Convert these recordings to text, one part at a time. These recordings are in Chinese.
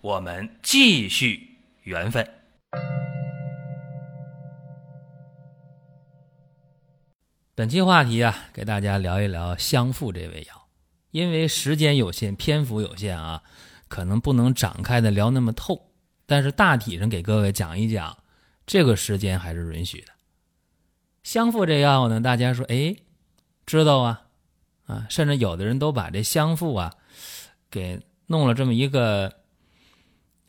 我们继续缘分。本期话题啊，给大家聊一聊香附这味药。因为时间有限，篇幅有限啊，可能不能展开的聊那么透。但是大体上给各位讲一讲，这个时间还是允许的。香附这药呢，大家说哎，知道啊，啊，甚至有的人都把这香附啊，给弄了这么一个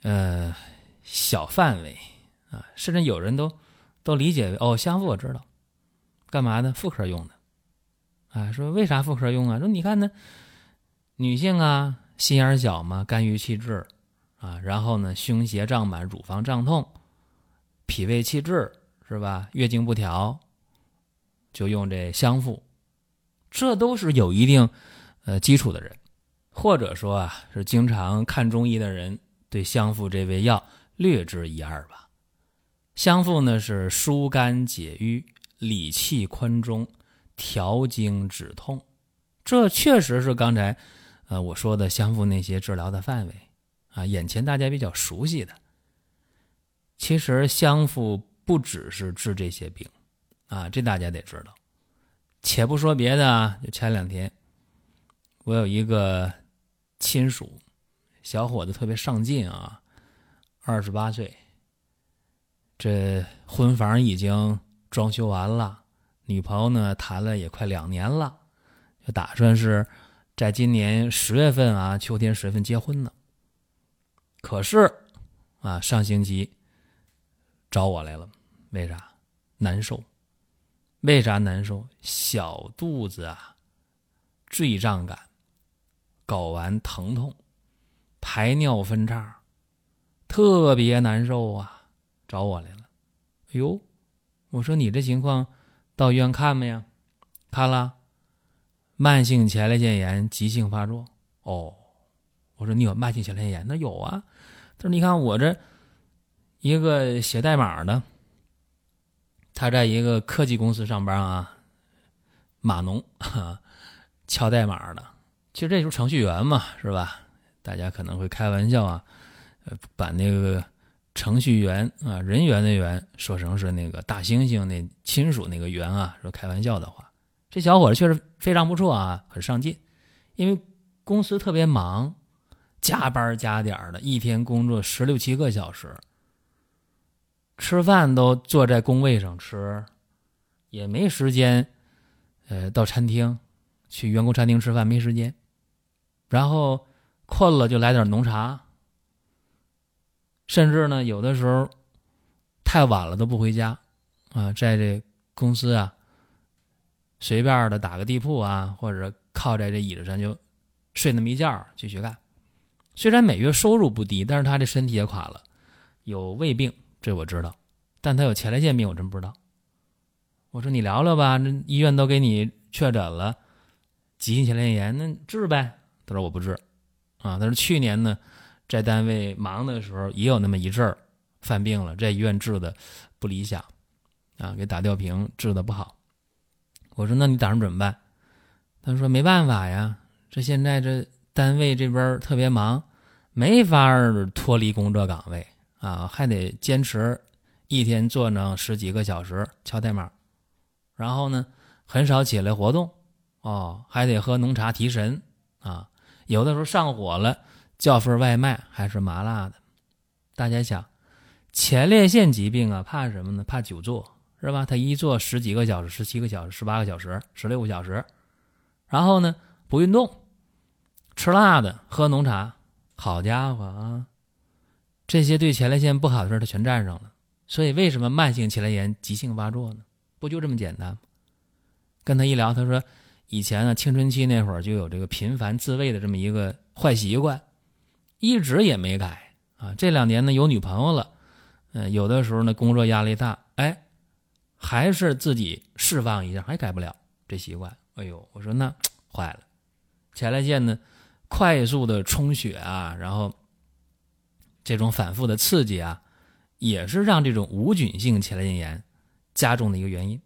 呃小范围啊，甚至有人都都理解为哦，香附我知道，干嘛呢？妇科用的啊。说为啥妇科用啊？说你看呢。女性啊，心眼小嘛，肝郁气滞啊，然后呢，胸胁胀满，乳房胀痛，脾胃气滞是吧？月经不调，就用这香附，这都是有一定呃基础的人，或者说啊是经常看中医的人，对香附这味药略知一二吧。香附呢是疏肝解郁、理气宽中、调经止痛，这确实是刚才。呃，我说的相附那些治疗的范围，啊，眼前大家比较熟悉的，其实相附不只是治这些病，啊，这大家得知道。且不说别的啊，就前两天，我有一个亲属，小伙子特别上进啊，二十八岁，这婚房已经装修完了，女朋友呢谈了也快两年了，就打算是。在今年十月份啊，秋天十月份结婚呢。可是，啊，上星期找我来了，为啥？难受。为啥难受？小肚子啊，坠胀感，睾丸疼痛，排尿分叉，特别难受啊！找我来了。哎呦，我说你这情况，到医院看没呀？看了。慢性前列腺炎急性发作哦，我说你有慢性前列腺炎？那有啊。他说你看我这一个写代码的，他在一个科技公司上班啊，码农，敲代码的。其实这就是程序员嘛，是吧？大家可能会开玩笑啊，把那个程序员啊，人员的员说成是那个大猩猩那亲属那个员啊，说开玩笑的话。这小伙子确实非常不错啊，很上进。因为公司特别忙，加班加点的，一天工作十六七个小时，吃饭都坐在工位上吃，也没时间，呃，到餐厅去员工餐厅吃饭没时间。然后困了就来点浓茶，甚至呢，有的时候太晚了都不回家啊，在这公司啊。随便的打个地铺啊，或者靠在这椅子上就睡那么一觉，继续干。虽然每月收入不低，但是他这身体也垮了，有胃病，这我知道，但他有前列腺病，我真不知道。我说你聊聊吧，那医院都给你确诊了急性前列腺炎，那治呗。他说我不治，啊，他说去年呢，在单位忙的时候也有那么一阵儿犯病了，在医院治的不理想，啊，给打吊瓶治的不好。我说：“那你打算怎么办？”他说：“没办法呀，这现在这单位这边特别忙，没法脱离工作岗位啊，还得坚持一天做上十几个小时敲代码，然后呢，很少起来活动，哦，还得喝浓茶提神啊。有的时候上火了，叫份外卖还是麻辣的。大家想，前列腺疾病啊，怕什么呢？怕久坐。”是吧？他一坐十几个小时、十七个小时、十八个小时、十六个小时，然后呢不运动，吃辣的，喝浓茶，好家伙啊！这些对前列腺不好的事他全占上了。所以为什么慢性前列腺炎急性发作呢？不就这么简单吗？跟他一聊，他说以前呢青春期那会儿就有这个频繁自慰的这么一个坏习惯，一直也没改啊，这两年呢有女朋友了，嗯，有的时候呢工作压力大，哎，还是自己释放一下，还改不了这习惯。哎呦，我说那坏了，前列腺呢快速的充血啊，然后这种反复的刺激啊，也是让这种无菌性前列腺炎加重的一个原因。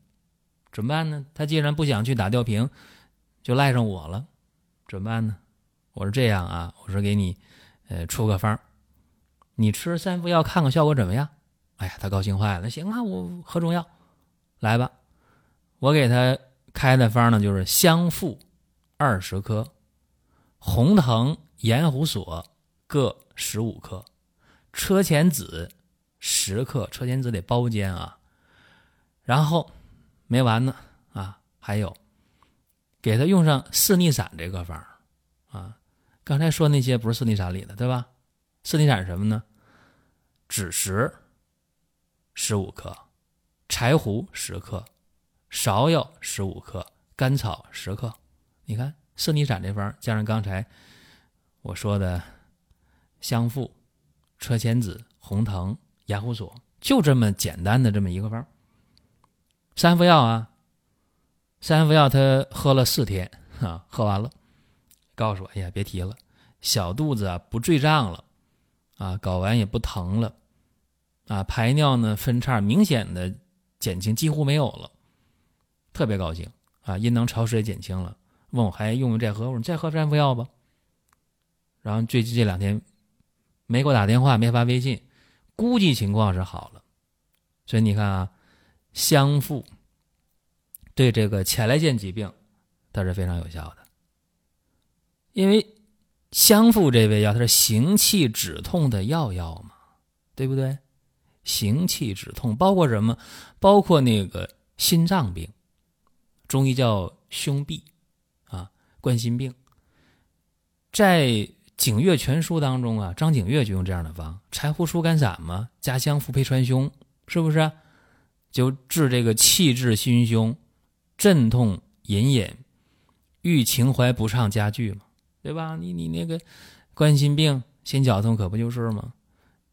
怎么办呢？他既然不想去打吊瓶，就赖上我了，怎么办呢？我说这样啊，我说给你，呃，出个方你吃三副药看看效果怎么样？哎呀，他高兴坏了。行啊，我喝中药，来吧。我给他开的方呢，就是香附二十克，红藤、盐胡索各十五克，车前子十克，车前子得包煎啊。然后。没完呢啊！还有，给他用上四逆散这个方啊。刚才说那些不是四逆散里的，对吧？四逆散是什么呢？枳实十五克，柴胡十克，芍药十五克，甘草十克。你看四逆散这方，加上刚才我说的香附、车前子、红藤、牙胡索，就这么简单的这么一个方。三副药啊，三副药他喝了四天啊，喝完了，告诉我，哎呀，别提了，小肚子啊不坠胀了，啊，睾丸也不疼了，啊，排尿呢分叉明显的减轻，几乎没有了，特别高兴啊，阴囊潮湿也减轻了，问我还用不用再喝？我说再喝三副药吧。然后最近这两天没给我打电话，没发微信，估计情况是好了，所以你看啊。香附对这个前列腺疾病，它是非常有效的。因为香附这味药它是行气止痛的药药嘛，对不对？行气止痛包括什么？包括那个心脏病，中医叫胸痹啊，冠心病。在《景岳全书》当中啊，张景岳就用这样的方：柴胡疏肝散嘛，加香附配川芎，是不是？就治这个气滞心胸、阵痛隐隐、欲情怀不畅加剧嘛，对吧？你你那个冠心病、心绞痛可不就是吗？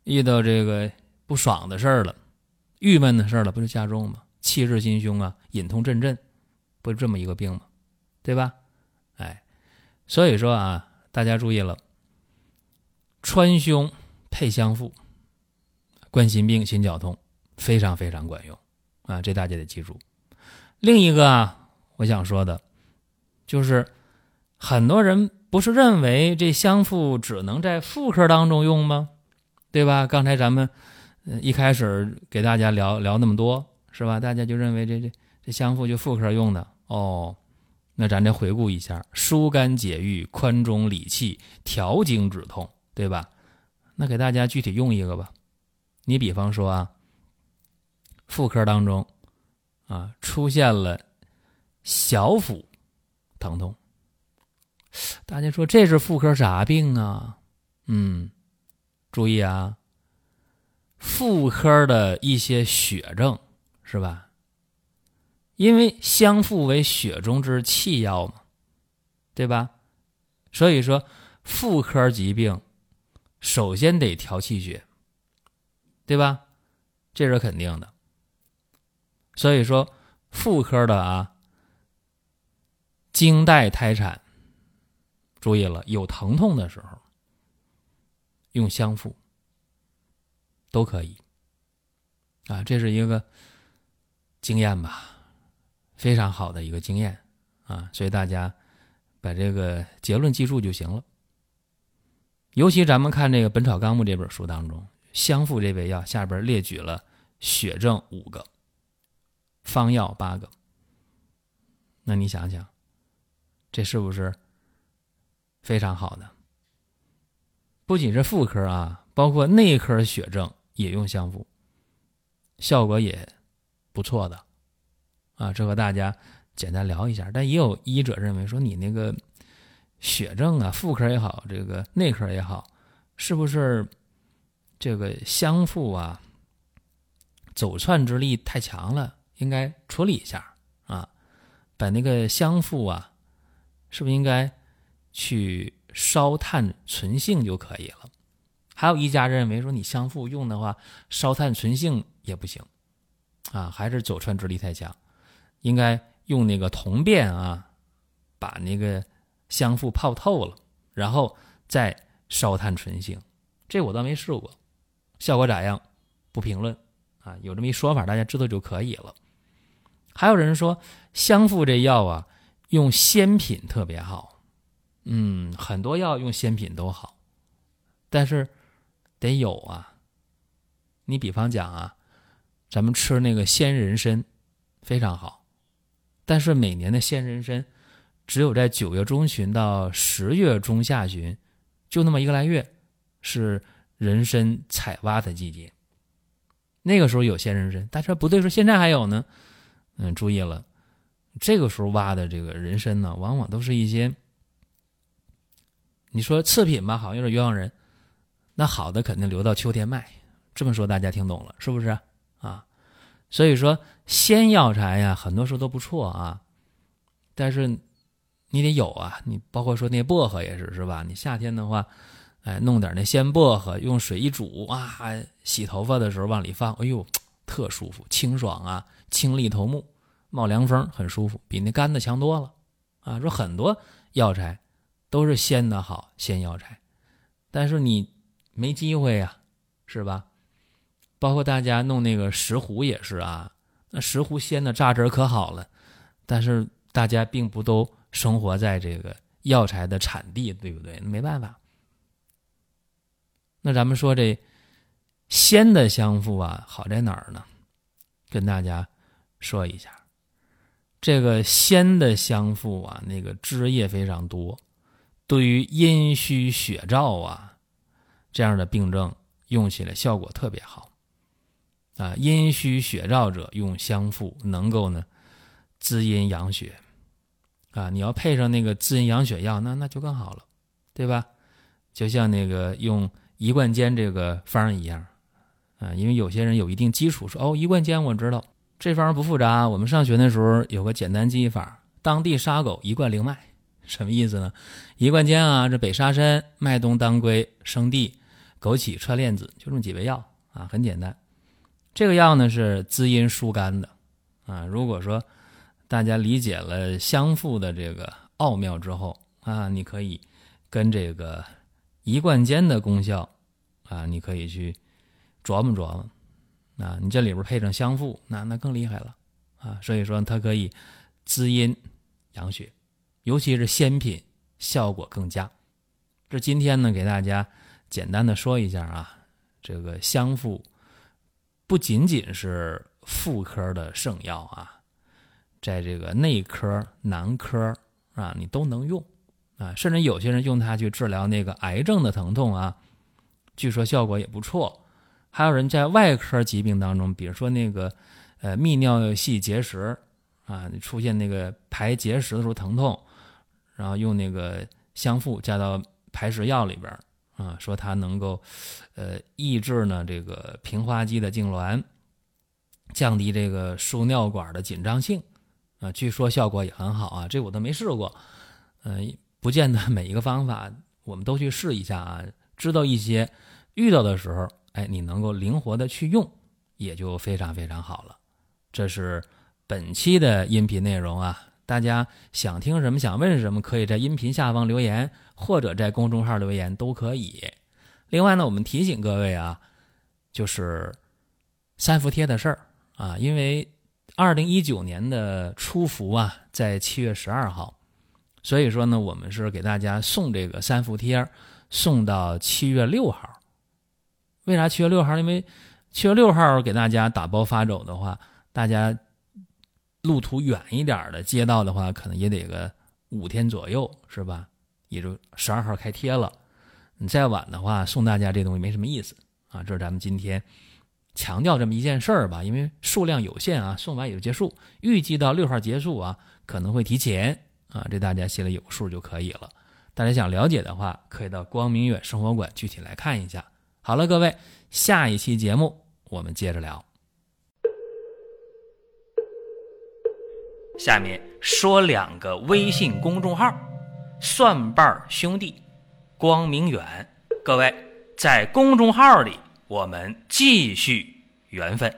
遇到这个不爽的事儿了、郁闷的事儿了，不就加重吗？气滞心胸啊，隐痛阵阵，不就这么一个病吗？对吧？哎，所以说啊，大家注意了，川芎配香附，冠心病、心绞痛非常非常管用。啊，这大家得记住。另一个啊，我想说的，就是很多人不是认为这香附只能在妇科当中用吗？对吧？刚才咱们一开始给大家聊聊那么多，是吧？大家就认为这这这香附就妇科用的哦。那咱再回顾一下：疏肝解郁、宽中理气、调经止痛，对吧？那给大家具体用一个吧。你比方说啊。妇科当中，啊，出现了小腹疼痛，大家说这是妇科啥病啊？嗯，注意啊，妇科的一些血症是吧？因为相附为血中之气药嘛，对吧？所以说妇科疾病首先得调气血，对吧？这是肯定的。所以说，妇科的啊，经带胎产，注意了，有疼痛的时候，用香附都可以啊，这是一个经验吧，非常好的一个经验啊，所以大家把这个结论记住就行了。尤其咱们看这个《本草纲目》这本书当中，香附这味药下边列举了血症五个。方药八个，那你想想，这是不是非常好的？不仅是妇科啊，包括内科血症也用香附，效果也不错的啊。这和大家简单聊一下。但也有医者认为说，你那个血症啊，妇科也好，这个内科也好，是不是这个香附啊，走窜之力太强了？应该处理一下啊，把那个香附啊，是不是应该去烧炭存性就可以了？还有一家认为说你香附用的话，烧炭存性也不行，啊，还是走串之力太强，应该用那个铜变啊，把那个香附泡透了，然后再烧炭存性。这我倒没试过，效果咋样？不评论啊，有这么一说法，大家知道就可以了。还有人说香附这药啊，用鲜品特别好，嗯，很多药用鲜品都好，但是得有啊。你比方讲啊，咱们吃那个鲜人参非常好，但是每年的鲜人参只有在九月中旬到十月中下旬，就那么一个来月。是人参采挖的季节，那个时候有鲜人参，大家不对，说现在还有呢。嗯，注意了，这个时候挖的这个人参呢，往往都是一些你说次品吧，好像有点冤枉人。那好的肯定留到秋天卖。这么说大家听懂了是不是啊？所以说鲜药材呀，很多时候都不错啊，但是你得有啊。你包括说那薄荷也是，是吧？你夏天的话。哎，弄点那鲜薄荷，用水一煮啊，洗头发的时候往里放，哎呦，特舒服，清爽啊，清利头目，冒凉风，很舒服，比那干的强多了啊。说很多药材都是鲜的好，鲜药材，但是你没机会呀，是吧？包括大家弄那个石斛也是啊，那石斛鲜的榨汁可好了，但是大家并不都生活在这个药材的产地，对不对？没办法。那咱们说这鲜的香附啊，好在哪儿呢？跟大家说一下，这个鲜的香附啊，那个汁液非常多，对于阴虚血燥啊这样的病症用起来效果特别好啊。阴虚血燥者用香附，能够呢滋阴养血啊。你要配上那个滋阴养血药，那那就更好了，对吧？就像那个用。一贯煎这个方一样，啊，因为有些人有一定基础，说哦，一贯煎我知道，这方不复杂。我们上学的时候有个简单记忆法：当地杀狗，一贯灵脉，什么意思呢？一贯煎啊，这北沙参、麦冬、当归、生地、枸杞、串链子，就这么几味药啊，很简单。这个药呢是滋阴疏肝的啊。如果说大家理解了相附的这个奥妙之后啊，你可以跟这个。一贯煎的功效，啊，你可以去琢磨琢磨，啊，你这里边配上香附，那那更厉害了，啊，所以说它可以滋阴养血，尤其是鲜品效果更佳。这今天呢，给大家简单的说一下啊，这个香附不仅仅是妇科的圣药啊，在这个内科、男科啊，你都能用。啊，甚至有些人用它去治疗那个癌症的疼痛啊，据说效果也不错。还有人在外科疾病当中，比如说那个呃泌尿系结石啊，出现那个排结石的时候疼痛，然后用那个香附加到排石药里边啊，说它能够呃抑制呢这个平滑肌的痉挛，降低这个输尿管的紧张性啊，据说效果也很好啊，这我都没试过，嗯。不见得每一个方法我们都去试一下啊，知道一些，遇到的时候，哎，你能够灵活的去用，也就非常非常好了。这是本期的音频内容啊，大家想听什么，想问什么，可以在音频下方留言，或者在公众号留言都可以。另外呢，我们提醒各位啊，就是三伏贴的事儿啊，因为二零一九年的初伏啊，在七月十二号。所以说呢，我们是给大家送这个三伏贴，送到七月六号。为啥七月六号？因为七月六号给大家打包发走的话，大家路途远一点的街道的话，可能也得个五天左右，是吧？也就十二号开贴了。你再晚的话，送大家这东西没什么意思啊。这是咱们今天强调这么一件事儿吧，因为数量有限啊，送完也就结束。预计到六号结束啊，可能会提前。啊，这大家心里有数就可以了。大家想了解的话，可以到光明远生活馆具体来看一下。好了，各位，下一期节目我们接着聊。下面说两个微信公众号：蒜瓣兄弟、光明远。各位。在公众号里我们继续缘分。